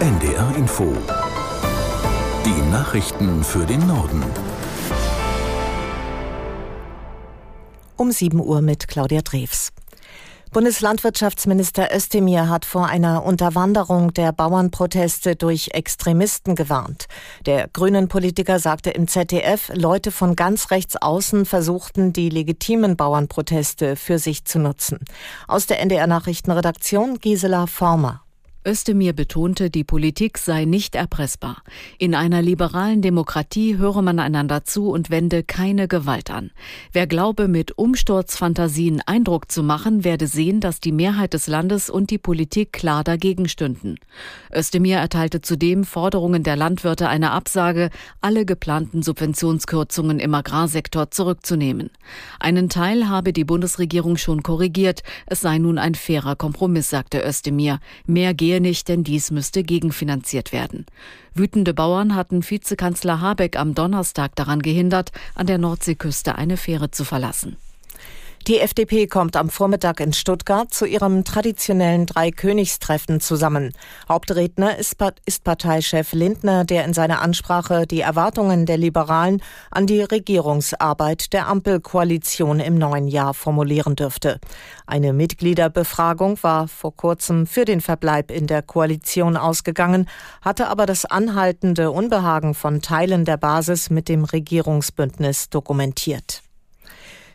NDR Info. Die Nachrichten für den Norden. Um 7 Uhr mit Claudia Drews. Bundeslandwirtschaftsminister Özdemir hat vor einer Unterwanderung der Bauernproteste durch Extremisten gewarnt. Der grünen Politiker sagte im ZDF, Leute von ganz rechts außen versuchten, die legitimen Bauernproteste für sich zu nutzen. Aus der NDR Nachrichtenredaktion Gisela Former. Özdemir betonte, die Politik sei nicht erpressbar. In einer liberalen Demokratie höre man einander zu und wende keine Gewalt an. Wer glaube, mit Umsturzfantasien Eindruck zu machen, werde sehen, dass die Mehrheit des Landes und die Politik klar dagegen stünden. Özdemir erteilte zudem Forderungen der Landwirte eine Absage, alle geplanten Subventionskürzungen im Agrarsektor zurückzunehmen. Einen Teil habe die Bundesregierung schon korrigiert. Es sei nun ein fairer Kompromiss, sagte Özdemir. Mehr gehe nicht, denn dies müsste gegenfinanziert werden. Wütende Bauern hatten Vizekanzler Habeck am Donnerstag daran gehindert, an der Nordseeküste eine Fähre zu verlassen. Die FDP kommt am Vormittag in Stuttgart zu ihrem traditionellen Dreikönigstreffen zusammen. Hauptredner ist, Parteichef Lindner, der in seiner Ansprache die Erwartungen der Liberalen an die Regierungsarbeit der Ampelkoalition im neuen Jahr formulieren dürfte. Eine Mitgliederbefragung war vor kurzem für den Verbleib in der Koalition ausgegangen, hatte aber das anhaltende Unbehagen von Teilen der Basis mit dem Regierungsbündnis dokumentiert.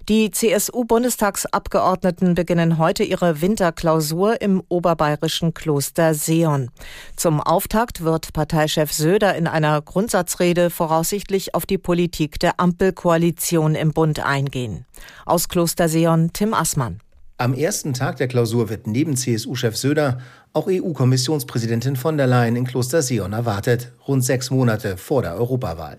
Die CSU-Bundestagsabgeordneten beginnen heute ihre Winterklausur im oberbayerischen Kloster Seon. Zum Auftakt wird Parteichef Söder in einer Grundsatzrede voraussichtlich auf die Politik der Ampelkoalition im Bund eingehen. Aus Kloster Seon Tim Assmann. Am ersten Tag der Klausur wird neben CSU-Chef Söder auch EU-Kommissionspräsidentin von der Leyen in Kloster Sion erwartet, rund sechs Monate vor der Europawahl.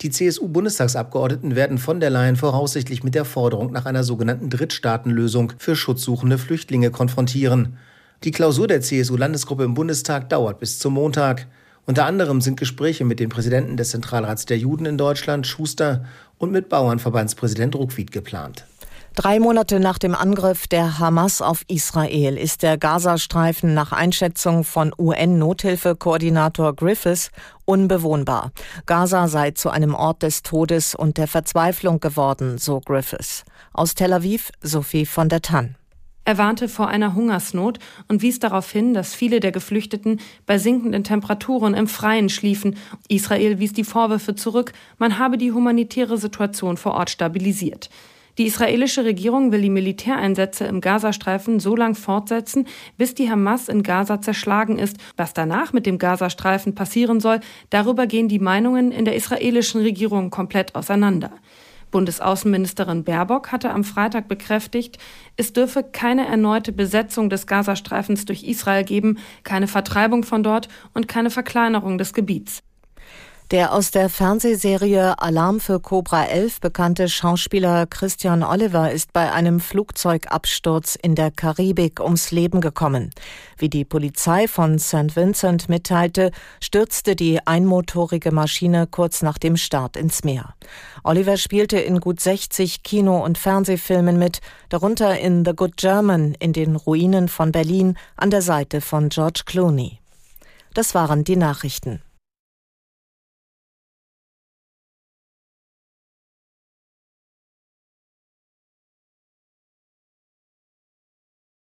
Die CSU-Bundestagsabgeordneten werden von der Leyen voraussichtlich mit der Forderung nach einer sogenannten Drittstaatenlösung für schutzsuchende Flüchtlinge konfrontieren. Die Klausur der CSU-Landesgruppe im Bundestag dauert bis zum Montag. Unter anderem sind Gespräche mit dem Präsidenten des Zentralrats der Juden in Deutschland, Schuster, und mit Bauernverbandspräsident Ruckwied geplant. Drei Monate nach dem Angriff der Hamas auf Israel ist der Gazastreifen nach Einschätzung von UN-Nothilfekoordinator Griffiths unbewohnbar. Gaza sei zu einem Ort des Todes und der Verzweiflung geworden, so Griffiths. Aus Tel Aviv Sophie von der Tann. Er warnte vor einer Hungersnot und wies darauf hin, dass viele der Geflüchteten bei sinkenden Temperaturen im Freien schliefen. Israel wies die Vorwürfe zurück, man habe die humanitäre Situation vor Ort stabilisiert. Die israelische Regierung will die Militäreinsätze im Gazastreifen so lang fortsetzen, bis die Hamas in Gaza zerschlagen ist. Was danach mit dem Gazastreifen passieren soll, darüber gehen die Meinungen in der israelischen Regierung komplett auseinander. Bundesaußenministerin Baerbock hatte am Freitag bekräftigt, es dürfe keine erneute Besetzung des Gazastreifens durch Israel geben, keine Vertreibung von dort und keine Verkleinerung des Gebiets. Der aus der Fernsehserie Alarm für Cobra 11 bekannte Schauspieler Christian Oliver ist bei einem Flugzeugabsturz in der Karibik ums Leben gekommen. Wie die Polizei von St. Vincent mitteilte, stürzte die einmotorige Maschine kurz nach dem Start ins Meer. Oliver spielte in gut 60 Kino- und Fernsehfilmen mit, darunter in The Good German in den Ruinen von Berlin an der Seite von George Clooney. Das waren die Nachrichten.